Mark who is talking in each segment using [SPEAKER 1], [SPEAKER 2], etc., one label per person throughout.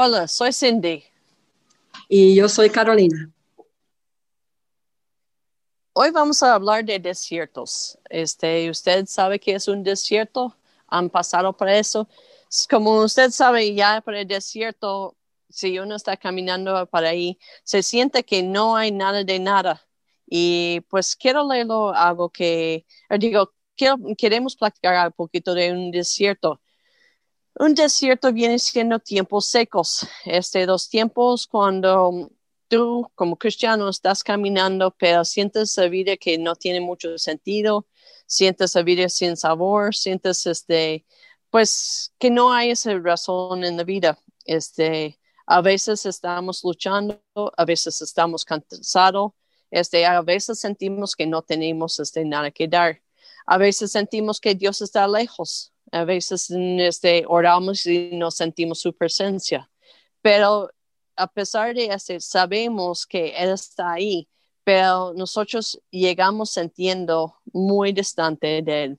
[SPEAKER 1] Hola, soy Cindy.
[SPEAKER 2] Y yo soy Carolina.
[SPEAKER 1] Hoy vamos a hablar de desiertos. Este, usted sabe que es un desierto, han pasado por eso. Como usted sabe, ya por el desierto, si uno está caminando por ahí, se siente que no hay nada de nada. Y pues quiero leerlo algo que, digo, queremos platicar un poquito de un desierto. Un desierto viene siendo tiempos secos, este, dos tiempos cuando tú como cristiano estás caminando, pero sientes la vida que no tiene mucho sentido, sientes la vida sin sabor, sientes este, pues que no hay esa razón en la vida. Este, a veces estamos luchando, a veces estamos cansados, este, a veces sentimos que no tenemos este, nada que dar. A veces sentimos que Dios está lejos. A veces este, oramos y no sentimos su presencia. Pero a pesar de eso, sabemos que Él está ahí, pero nosotros llegamos sintiendo muy distante de Él.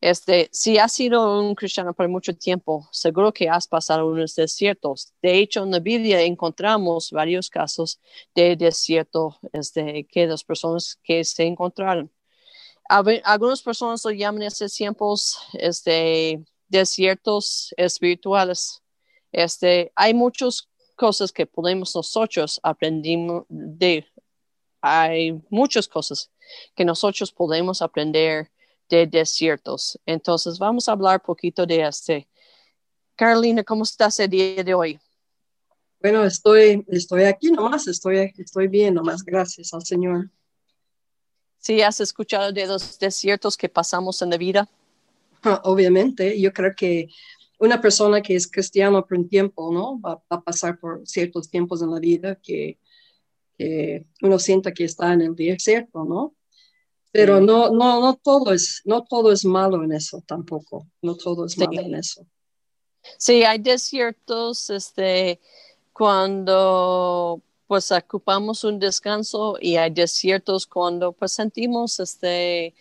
[SPEAKER 1] Este, si has sido un cristiano por mucho tiempo, seguro que has pasado unos desiertos. De hecho, en la Biblia encontramos varios casos de desierto este, que las personas que se encontraron algunas personas lo llaman estos tiempos este, desiertos espirituales. Este, hay muchas cosas que podemos nosotros aprender de, hay muchas cosas que nosotros podemos aprender de desiertos. Entonces, vamos a hablar poquito de este. Carolina, ¿cómo estás el día de hoy?
[SPEAKER 2] Bueno, estoy, estoy aquí nomás, estoy, estoy bien nomás, gracias al Señor.
[SPEAKER 1] ¿Sí has escuchado de los desiertos que pasamos en la vida?
[SPEAKER 2] Ah, obviamente, yo creo que una persona que es cristiana por un tiempo, ¿no? Va, a pasar por ciertos tiempos en la vida que, uno sienta que está en el desierto, ¿no? Pero no, no, no todo es, no todo es malo en eso tampoco. No todo es malo en eso.
[SPEAKER 1] Sí, hay desiertos, este, cuando pues ocupamos un descanso y hay desiertos cuando pues sentimos este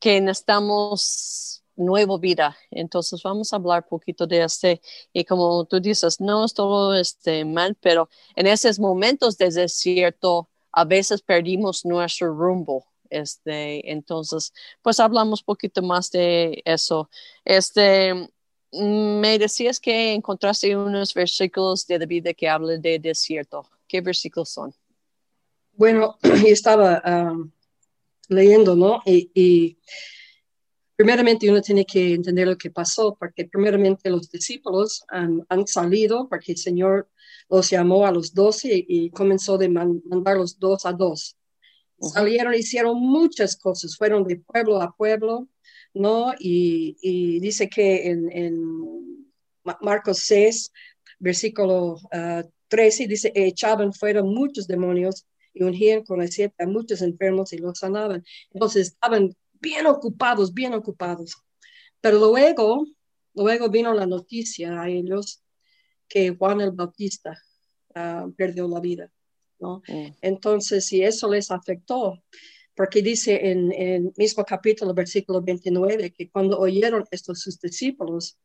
[SPEAKER 1] que necesitamos nueva vida. Entonces vamos a hablar poquito de este y como tú dices, no es todo este mal, pero en esos momentos de desierto a veces perdimos nuestro rumbo. Este, entonces, pues hablamos poquito más de eso. Este, me decías que encontraste unos versículos de la Biblia que hablan de desierto. ¿Qué versículos son?
[SPEAKER 2] Bueno, estaba um, leyendo, ¿no? Y, primeramente uno tiene que entender lo que pasó, porque primeramente los discípulos han, salido, porque el Señor los llamó a los doce y, comenzó de mandarlos dos a dos. Salieron, hicieron muchas cosas, fueron de pueblo a pueblo, ¿no? Y, dice que en, Marcos 6, versículo uh, 13 dice, echaban fuera muchos demonios y ungían con a muchos enfermos y los sanaban. Entonces estaban bien ocupados, bien ocupados. Pero luego, luego vino la noticia a ellos que Juan el Bautista ah, perdió la vida. ¿no? Mm. Entonces, si eso les afectó, porque dice en el mismo capítulo, versículo 29, que cuando oyeron estos sus discípulos,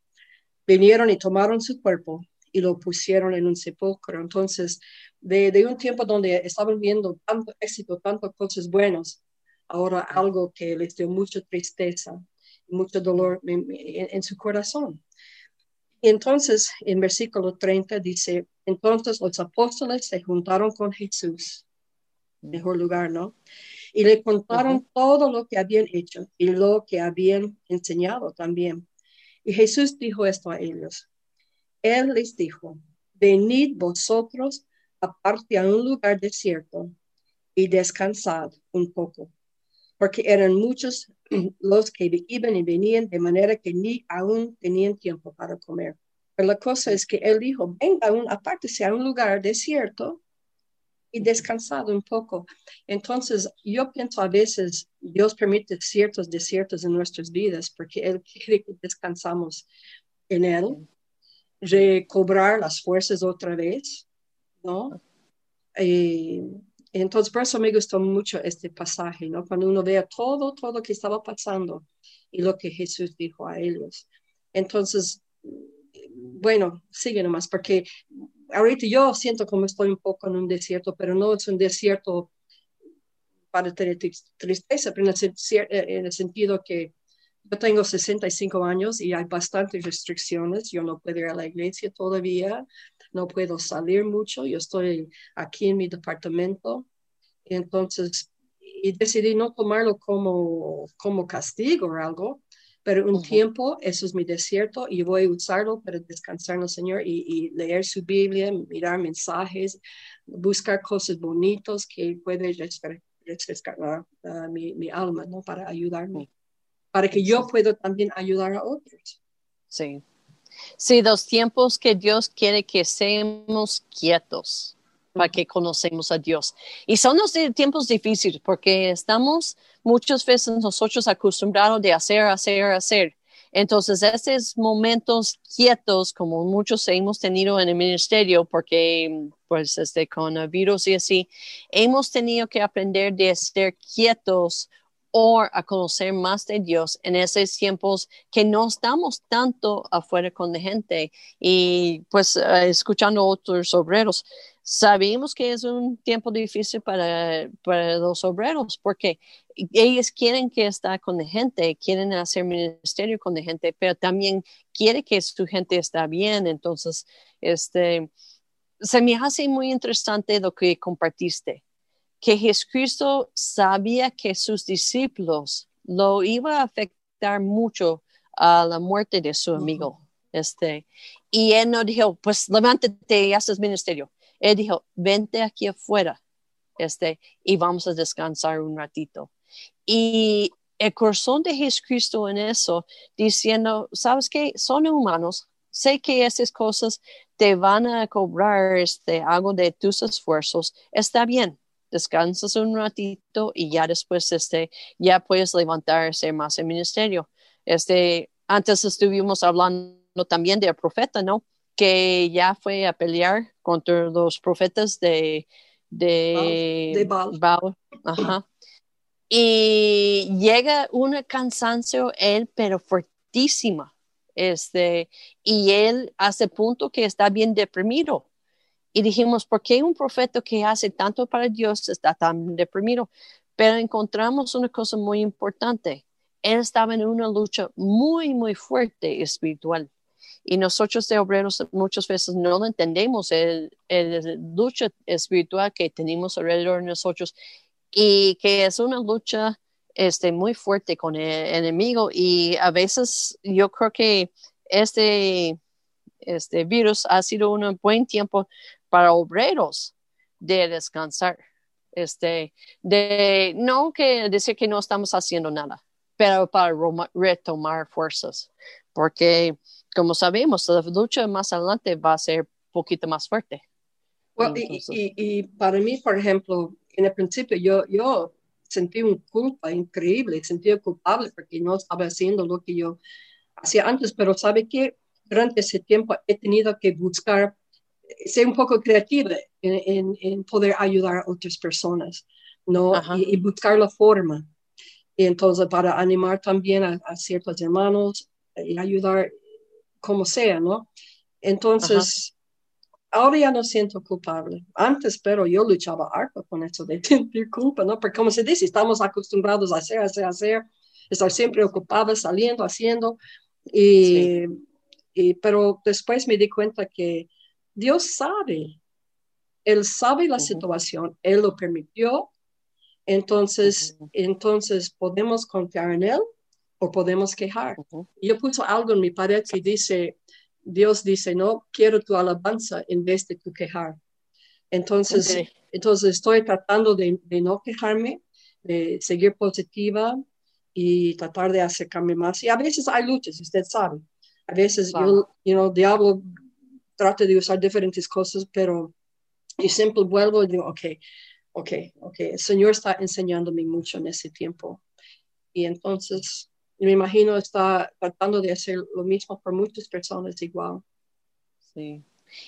[SPEAKER 2] vinieron y tomaron su cuerpo y lo pusieron en un sepulcro. Entonces, de, un tiempo donde estaban viendo tanto éxito, tantas cosas buenas, ahora algo que les dio mucha tristeza, mucho dolor en, su corazón. Y entonces, en versículo 30 dice, entonces los apóstoles se juntaron con Jesús, mejor lugar, ¿no? Y le contaron todo lo que habían hecho y lo que habían enseñado también. Y Jesús dijo esto a ellos, él les dijo, venid vosotros aparte a un lugar desierto y descansad un poco, porque eran muchos los que iban y venían de manera que ni aún tenían tiempo para comer. Pero la cosa es que él dijo, venga un, aparte a un lugar desierto y descansad un poco. Entonces, yo pienso a veces Dios permite ciertos desiertos en nuestras vidas porque Él quiere que descansamos en Él recobrar las fuerzas otra vez, ¿no? Y, entonces, por eso me gustó mucho este pasaje, ¿no? Cuando uno vea todo, todo lo que estaba pasando y lo que Jesús dijo a ellos. Entonces, bueno, sigue nomás, porque ahorita yo siento como estoy un poco en un desierto, pero no es un desierto para tener tristeza, pero en el, sentido que yo tengo 65 años y hay bastantes restricciones. Yo no puedo ir a la iglesia todavía, no puedo salir mucho. Yo estoy aquí en mi departamento. Entonces, y decidí no tomarlo como, como castigo o algo, pero un tiempo, eso es mi desierto y voy a usarlo para descansar en el Señor y, leer su Biblia, mirar mensajes, buscar cosas bonitas que pueden refrescar mi, mi, alma, ¿no? Para ayudarme, para que yo pueda también ayudar a otros.
[SPEAKER 1] Sí. Sí, los tiempos que Dios quiere que seamos quietos para que conocemos a Dios. Y son los tiempos difíciles porque estamos muchas veces nosotros acostumbrados de hacer, hacer, hacer. Entonces, esos momentos quietos, como muchos hemos tenido en el ministerio, porque pues este coronavirus y así, hemos tenido que aprender de estar quietos o a conocer más de Dios en esos tiempos que no estamos tanto afuera con la gente y pues eh, escuchando otros obreros. Sabemos que es un tiempo difícil para, para los obreros porque ellos quieren que esté con la gente, quieren hacer ministerio con la gente, pero también quiere que su gente está bien. Entonces, este, se me hace muy interesante lo que compartiste, que Jesucristo sabía que sus discípulos lo iba a afectar mucho a la muerte de su amigo. Este, y él no dijo, pues levántate y haces ministerio. Él dijo, vente aquí afuera este, y vamos a descansar un ratito. Y el corazón de Jesucristo en eso, diciendo, ¿sabes qué? Son humanos. Sé que esas cosas te van a cobrar este, algo de tus esfuerzos. Está bien, descansas un ratito y ya después este, ya puedes levantarse más el ministerio. Este, antes estuvimos hablando también del profeta, ¿no? que ya fue a pelear contra los profetas de, de, Baal. Y llega un cansancio él, pero fuertísima. Este, y él hace punto que está bien deprimido. Y dijimos, ¿por qué un profeta que hace tanto para Dios está tan deprimido? Pero encontramos una cosa muy importante. Él estaba en una lucha muy, muy fuerte espiritual. Y nosotros de obreros muchas veces no entendemos, el, lucha espiritual que tenemos alrededor de nosotros y que es una lucha este, muy fuerte con el enemigo. Y a veces yo creo que este, este virus ha sido un buen tiempo para obreros de descansar. Este, de no que decir que no estamos haciendo nada, pero para retomar fuerzas, porque como sabemos, la lucha más adelante va a ser un poquito más fuerte.
[SPEAKER 2] y, para mí, por ejemplo, en el principio yo, yo sentí una culpa increíble, sentí culpable porque no estaba haciendo lo que yo hacía antes, pero sabe que durante ese tiempo he tenido que buscar, ser un poco creativa en, en, poder ayudar a otras personas, ¿no? Y, buscar la forma. Y entonces para animar también a, a ciertos hermanos y ayudar como sea, ¿no? Entonces, ahora ya no siento culpable. Antes, pero yo luchaba harto con eso de sentir culpa, ¿no? Porque como se dice, estamos acostumbrados a hacer, hacer, hacer, estar siempre ocupados, saliendo, haciendo. Y, y, pero después me di cuenta que Dios sabe, Él sabe la situación, Él lo permitió. Entonces, entonces podemos confiar en Él o podemos quejar. Yo puse algo en mi pared que dice, Dios dice, no, quiero tu alabanza en vez de tu quejar. Entonces, entonces estoy tratando de, no quejarme, de seguir positiva y tratar de acercarme más. Y a veces hay luchas, usted sabe. A veces yo, you know, diablo trata de usar diferentes cosas, pero yo siempre vuelvo y digo, ok, ok, ok, el Señor está enseñándome mucho en ese tiempo. Y entonces me imagino está tratando de hacer lo mismo por muchas personas igual.
[SPEAKER 1] Sí.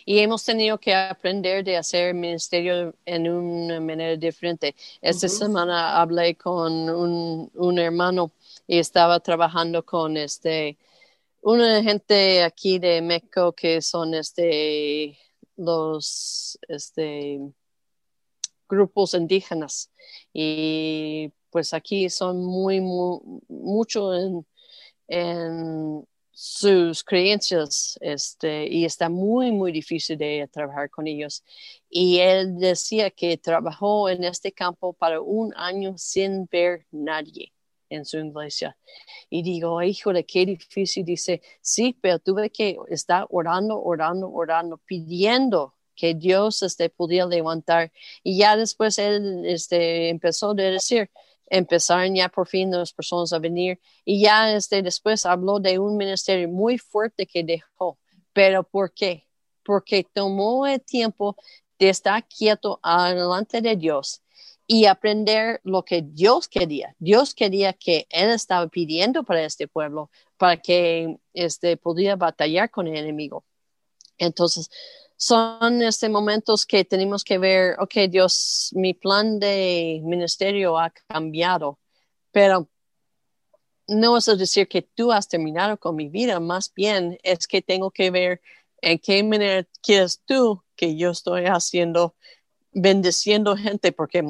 [SPEAKER 1] Y hemos tenido que aprender de hacer ministerio en una manera diferente. Esta semana hablé con un, un, hermano y estaba trabajando con este una gente aquí de México que son este los este, grupos indígenas. Y pues aquí son muy, muy mucho en, en sus creencias este, y está muy, muy difícil de trabajar con ellos. Y él decía que trabajó en este campo para un año sin ver nadie en su iglesia. Y digo, hijo de qué difícil. Dice, sí, pero tuve que estar orando, orando, orando, pidiendo que Dios este, pudiera levantar. Y ya después él este, empezó a decir, empezaron ya por fin las personas a venir y ya este, después habló de un ministerio muy fuerte que dejó. ¿Pero por qué? Porque tomó el tiempo de estar quieto delante de Dios y aprender lo que Dios quería. Dios quería que Él estaba pidiendo para este pueblo, para que este, pudiera batallar con el enemigo. Entonces, son este momentos que tenemos que ver, ok, Dios, mi plan de ministerio ha cambiado, pero no es decir que tú has terminado con mi vida, más bien es que tengo que ver en qué manera quieres tú que yo estoy haciendo, bendeciendo gente, porque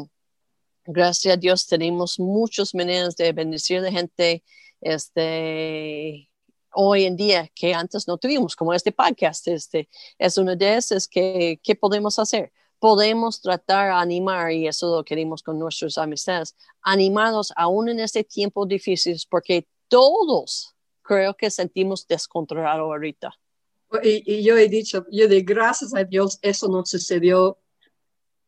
[SPEAKER 1] gracias a Dios tenemos muchas maneras de bendecir a gente, este, hoy en día que antes no tuvimos, como este podcast. Este, es una de esas que, ¿qué podemos hacer? Podemos tratar de animar, y eso lo queremos con nuestras amistades, animarnos aún en este tiempo difícil, porque todos creo que sentimos descontrolado ahorita.
[SPEAKER 2] Y, y, yo he dicho, yo de gracias a Dios eso no sucedió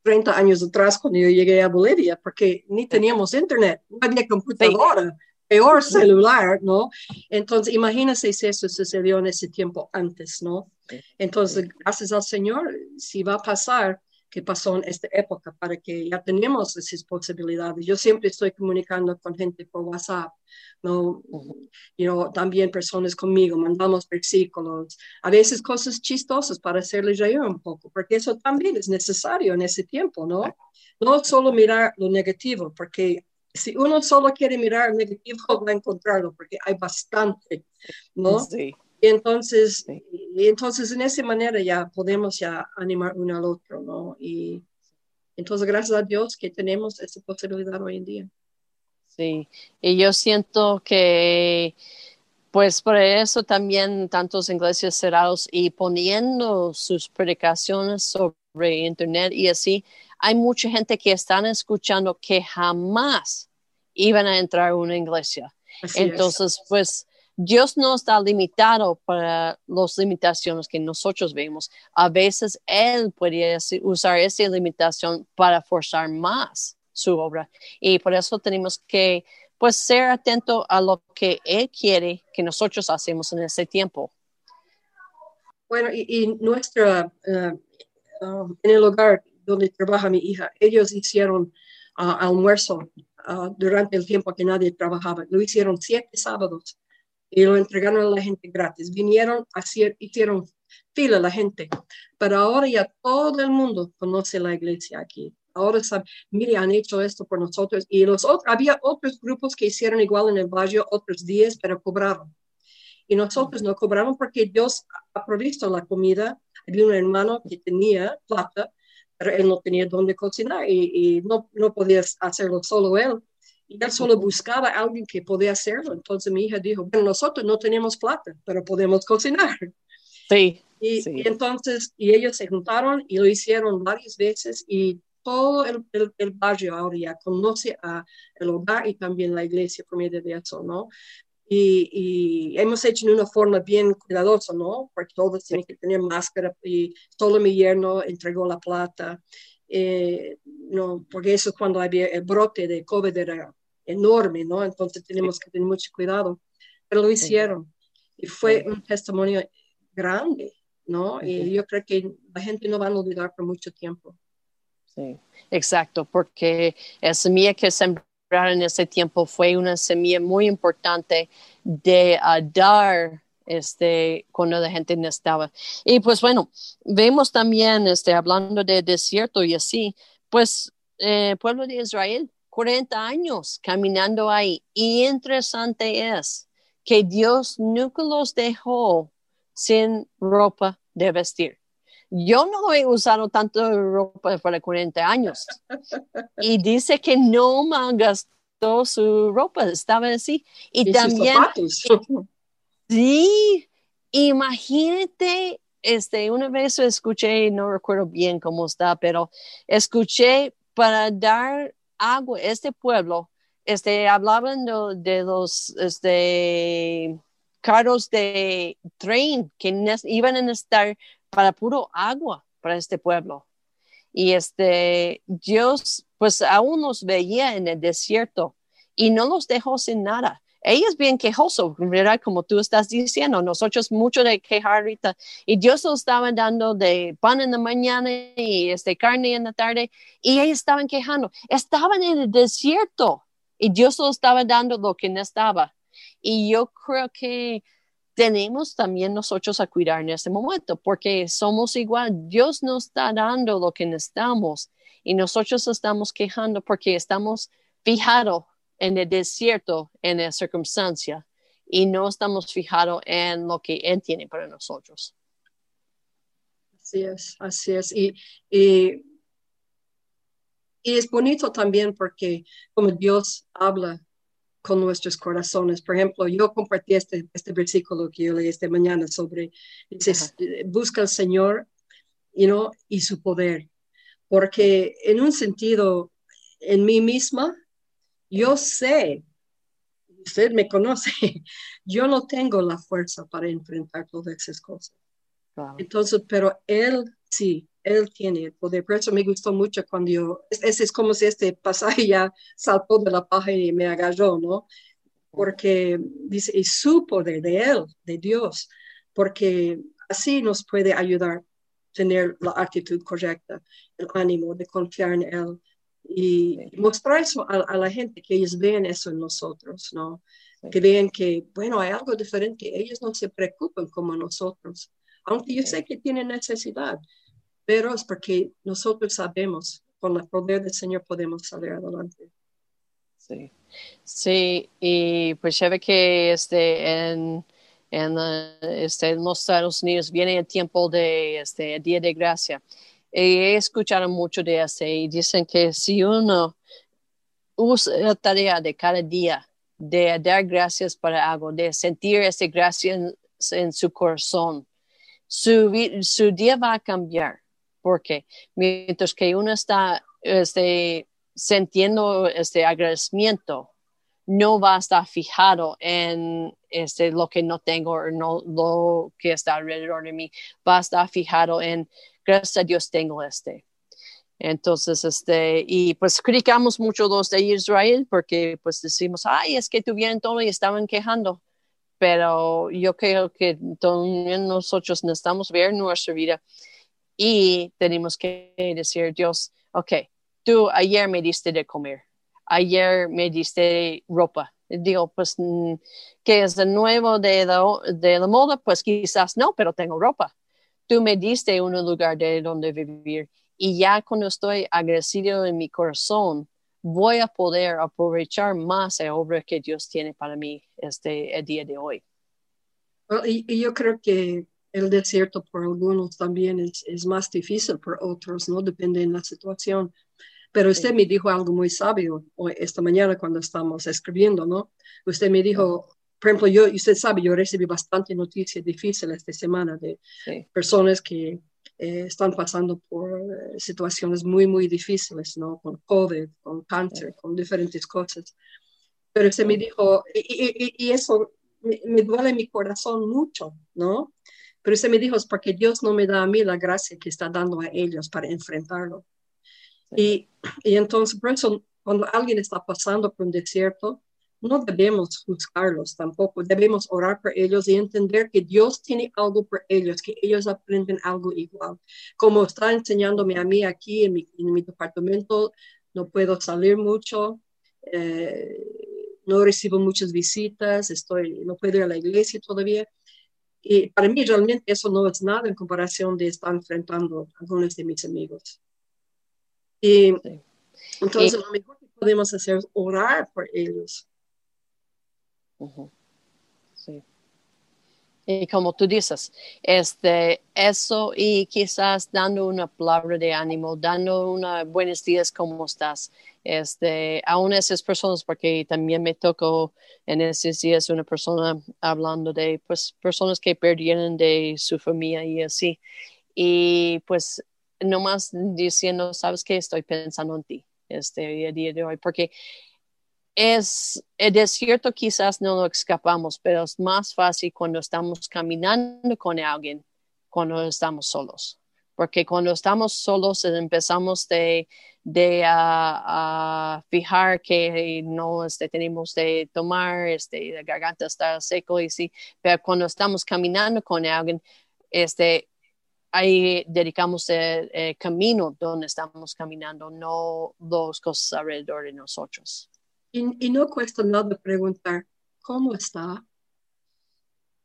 [SPEAKER 2] 30 años atrás cuando yo llegué a Bolivia, porque ni teníamos internet, no había computadora peor celular, ¿no? Entonces, imagínense si eso sucedió en ese tiempo antes, ¿no? Entonces, gracias al Señor, si va a pasar, que pasó en esta época, para que ya tenemos esas posibilidades. Yo siempre estoy comunicando con gente por WhatsApp, ¿no? You know, también personas conmigo, mandamos versículos, a veces cosas chistosas para hacerles reír un poco, porque eso también es necesario en ese tiempo, ¿no? No solo mirar lo negativo, porque si uno solo quiere mirar negativo, va a encontrarlo, porque hay bastante, ¿no? Sí. Y entonces, y entonces en esa manera ya podemos ya animar uno al otro, ¿no? Y entonces gracias a Dios que tenemos esa posibilidad hoy en día.
[SPEAKER 1] Sí, y yo siento que pues por eso también tantos iglesias cerrados y poniendo sus predicaciones sobre internet y así, hay mucha gente que están escuchando que jamás iban a entrar a una iglesia. Entonces, pues Dios no está limitado para las limitaciones que nosotros vemos. A veces Él puede usar esa limitación para forzar más su obra. Y por eso tenemos que pues ser atento a lo que Él quiere que nosotros hacemos en ese tiempo.
[SPEAKER 2] Bueno, y, nuestra, eh, um, en el hogar donde trabaja mi hija, ellos hicieron uh, almuerzo uh, durante el tiempo que nadie trabajaba. Lo hicieron siete sábados y lo entregaron a la gente gratis. Vinieron, hacer, hicieron fila la gente, pero ahora ya todo el mundo conoce la iglesia aquí. Ahora sabe, mire, han hecho esto por nosotros. Y los otros, había otros grupos que hicieron igual en el barrio otros días, pero cobraron. Y nosotros no cobramos porque Dios ha provisto la comida. Había un hermano que tenía plata pero él no tenía dónde cocinar y, no, no podía hacerlo solo él. Y él solo buscaba a alguien que podía hacerlo. Entonces mi hija dijo, bueno, nosotros no tenemos plata, pero podemos cocinar.
[SPEAKER 1] Sí.
[SPEAKER 2] Y, entonces, y ellos se juntaron y lo hicieron varias veces y todo el, el, barrio ahora ya conoce a el hogar y también la iglesia por medio de eso, ¿no? y, hemos hecho de una forma bien cuidadosa, ¿no? Porque todos tienen que tener máscara y todo mi yerno entregó la plata, eh, no, porque eso cuando había el brote de COVID era enorme, ¿no? Entonces tenemos que tener mucho cuidado, pero lo hicieron y fue un testimonio grande, ¿no? Y yo creo que la gente no va a olvidar por mucho tiempo.
[SPEAKER 1] Sí, exacto, porque es semilla que sembró en ese tiempo fue una semilla muy importante de dar este, cuando la gente no estaba. Y pues bueno, vemos también, este, hablando de desierto y así, pues eh, pueblo de Israel, 40 años caminando ahí. Y interesante es que Dios nunca los dejó sin ropa de vestir. Yo no he usado tanto ropa para 40 años. Y dice que no me gastó su ropa, estaba así. Y, también... Sí, imagínate, este, una vez escuché, no recuerdo bien cómo está, pero escuché para dar agua a este pueblo, este, hablaban de, los, este, carros de tren que iban a estar para puro agua para este pueblo. Y este, Dios pues aún nos veía en el desierto y no los dejó sin nada. Ella es bien quejoso, ¿verdad? Como tú estás diciendo, nosotros mucho de quejar. Y Dios nos estaba dando de pan en la mañana y este carne en la tarde. Y ellos estaban quejando. Estaban en el desierto y Dios nos estaba dando lo que no estaba. Y yo creo que tenemos también nosotros a cuidar en este momento, porque somos igual. Dios nos está dando lo que necesitamos y nosotros estamos quejando porque estamos fijados en el desierto, en la circunstancia, y no estamos fijados en lo que Él tiene para nosotros.
[SPEAKER 2] Así es, así es. Y, y, y es bonito también porque como Dios habla con nuestros corazones. Por ejemplo, yo compartí este, este versículo que yo leí esta mañana sobre, dice, busca al Señor you know, y su poder. Porque en un sentido, en mí misma, yo sé, usted me conoce, yo no tengo la fuerza para enfrentar todas esas cosas. Entonces, pero Él sí, él tiene el poder. Por eso me gustó mucho cuando yo, ese es como si este pasaje ya saltó de la página y me agarró, ¿no? Porque dice, es su poder de Él, de Dios, porque así nos puede ayudar a tener la actitud correcta, el ánimo de confiar en Él y mostrar eso a, la gente, que ellos vean eso en nosotros, ¿no? Que vean que, bueno, hay algo diferente, ellos no se preocupan como nosotros, aunque yo sé que tienen necesidad, pero es porque nosotros sabemos, con el poder del Señor podemos salir adelante.
[SPEAKER 1] Sí, sí, y pues se ve que este, en, en, este, los Estados Unidos viene el tiempo de este Día de Gracia. Y he escuchado mucho de eso y dicen que si uno usa la tarea de cada día de dar gracias para algo, de sentir esa gracia en, su corazón, su, su día va a cambiar porque mientras que uno está este, sintiendo este agradecimiento, no va a estar fijado en este, lo que no tengo o no, lo que está alrededor de mí, va a estar fijado en, gracias a Dios tengo este. Entonces, este, y pues criticamos mucho los de Israel porque pues decimos, ay, es que tuvieron todo y estaban quejando. Pero yo creo que nosotros necesitamos ver nuestra vida y tenemos que decir, Dios, ok, tú ayer me diste de comer, ayer me diste ropa. Digo, pues, mm, que es de nuevo de la, de la moda? Pues quizás no, pero tengo ropa. Tú me diste un lugar de donde vivir y ya cuando estoy agradecido en mi corazón, voy a poder aprovechar más la obra que Dios tiene para mí este el día de hoy.
[SPEAKER 2] y, yo creo que el desierto por algunos también es, es, más difícil por otros, ¿no? Depende de la situación. Pero usted me dijo algo muy sabio hoy, esta mañana cuando estamos escribiendo, ¿no? Usted me dijo, por ejemplo, yo, usted sabe, yo recibí bastante noticias difíciles esta semana de personas que eh, están pasando por eh, situaciones muy, muy difíciles, ¿no? Con COVID, con cáncer, con diferentes cosas. Pero usted me dijo, y, y, y eso me, me, duele mi corazón mucho, ¿no? Pero usted me dijo, es porque Dios no me da a mí la gracia que está dando a ellos para enfrentarlo. Y, y entonces, por eso, cuando alguien está pasando por un desierto, no debemos juzgarlos tampoco, debemos orar por ellos y entender que Dios tiene algo por ellos, que ellos aprenden algo igual. Como está enseñándome a mí aquí en mi, en mi departamento, no puedo salir mucho, eh, no recibo muchas visitas, estoy, no puedo ir a la iglesia todavía, y para mí realmente eso no es nada en comparación de estar enfrentando a algunos de mis amigos. Y entonces lo mejor que podemos hacer es orar por ellos.
[SPEAKER 1] Sí. Y como tú dices, este, eso y quizás dando una palabra de ánimo, dando una buenos días, ¿cómo estás? Este, aún esas personas, porque también me tocó en esos días una persona hablando de, pues, personas que perdieron de su familia y así. Y pues, nomás diciendo, sabes que estoy pensando en ti, este, día de hoy, porque es el desierto quizás no lo escapamos, pero es más fácil cuando estamos caminando con alguien, cuando estamos solos. Porque cuando estamos solos empezamos de, de a fijar que no este, tenemos de tomar, este, la garganta está seco y sí, pero cuando estamos caminando con alguien, este, ahí dedicamos el, el camino donde estamos caminando, no dos cosas alrededor de nosotros.
[SPEAKER 2] Y, no cuesta nada preguntar, ¿cómo está?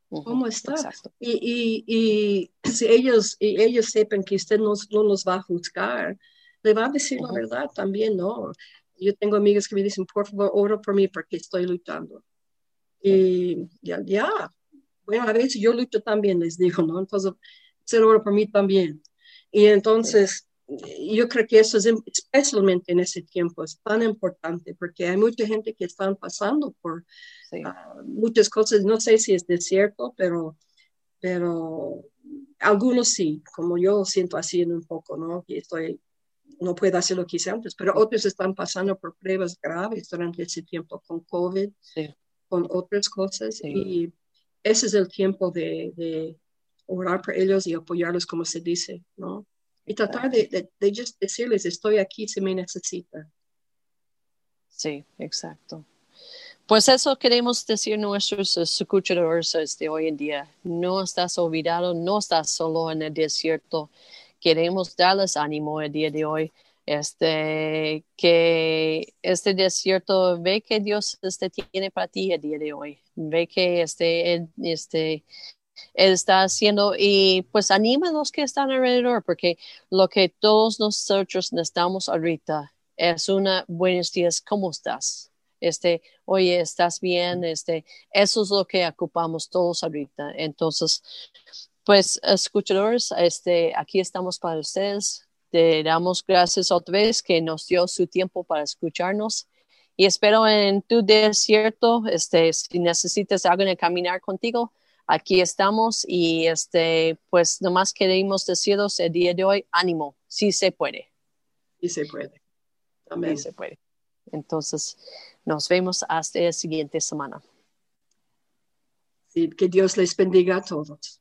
[SPEAKER 2] ¿Cómo está? Y, y, si ellos, y ellos sepan que usted no, no los va a juzgar, le va a decir la verdad también, ¿no? Yo tengo amigas que me dicen, por favor, ora por mí porque estoy luchando. Y ya, ya, bueno, a veces yo lucho también, les digo, ¿no? Entonces, se ora por mí también. Y entonces, yo creo que eso es especialmente en ese tiempo es tan importante porque hay mucha gente que están pasando por ah, muchas cosas. No sé si es desierto, pero, pero algunos sí, como yo siento así en un poco, ¿no? Que estoy, no puedo hacer lo que hice antes, pero otros están pasando por pruebas graves durante ese tiempo con COVID, con otras cosas. Y ese es el tiempo de, de orar por ellos y apoyarlos, como se dice, ¿no? Y tratar de, de, just decirles, estoy aquí si me necesita.
[SPEAKER 1] Sí, exacto. Pues eso queremos decir nuestros escuchadores de hoy en día. No estás olvidado, no estás solo en el desierto. Queremos darles ánimo el día de hoy. Este, que este desierto ve que Dios este, tiene para ti el día de hoy. Ve que este, este, está haciendo y pues anima a los que están alrededor porque lo que todos nosotros necesitamos ahorita es una buenos días, ¿cómo estás? Este, oye, ¿estás bien? Este, eso es lo que ocupamos todos ahorita. Entonces, pues, escuchadores, este, aquí estamos para ustedes. Te damos gracias otra vez que nos dio su tiempo para escucharnos. Y espero en tu desierto, este, si necesitas alguien de caminar contigo, aquí estamos y este, pues nomás queremos deciros el día de hoy, ánimo, sí se puede.
[SPEAKER 2] Sí se puede. Amén.
[SPEAKER 1] Sí se puede. Entonces, nos vemos hasta la siguiente semana.
[SPEAKER 2] Sí, que Dios les bendiga a todos.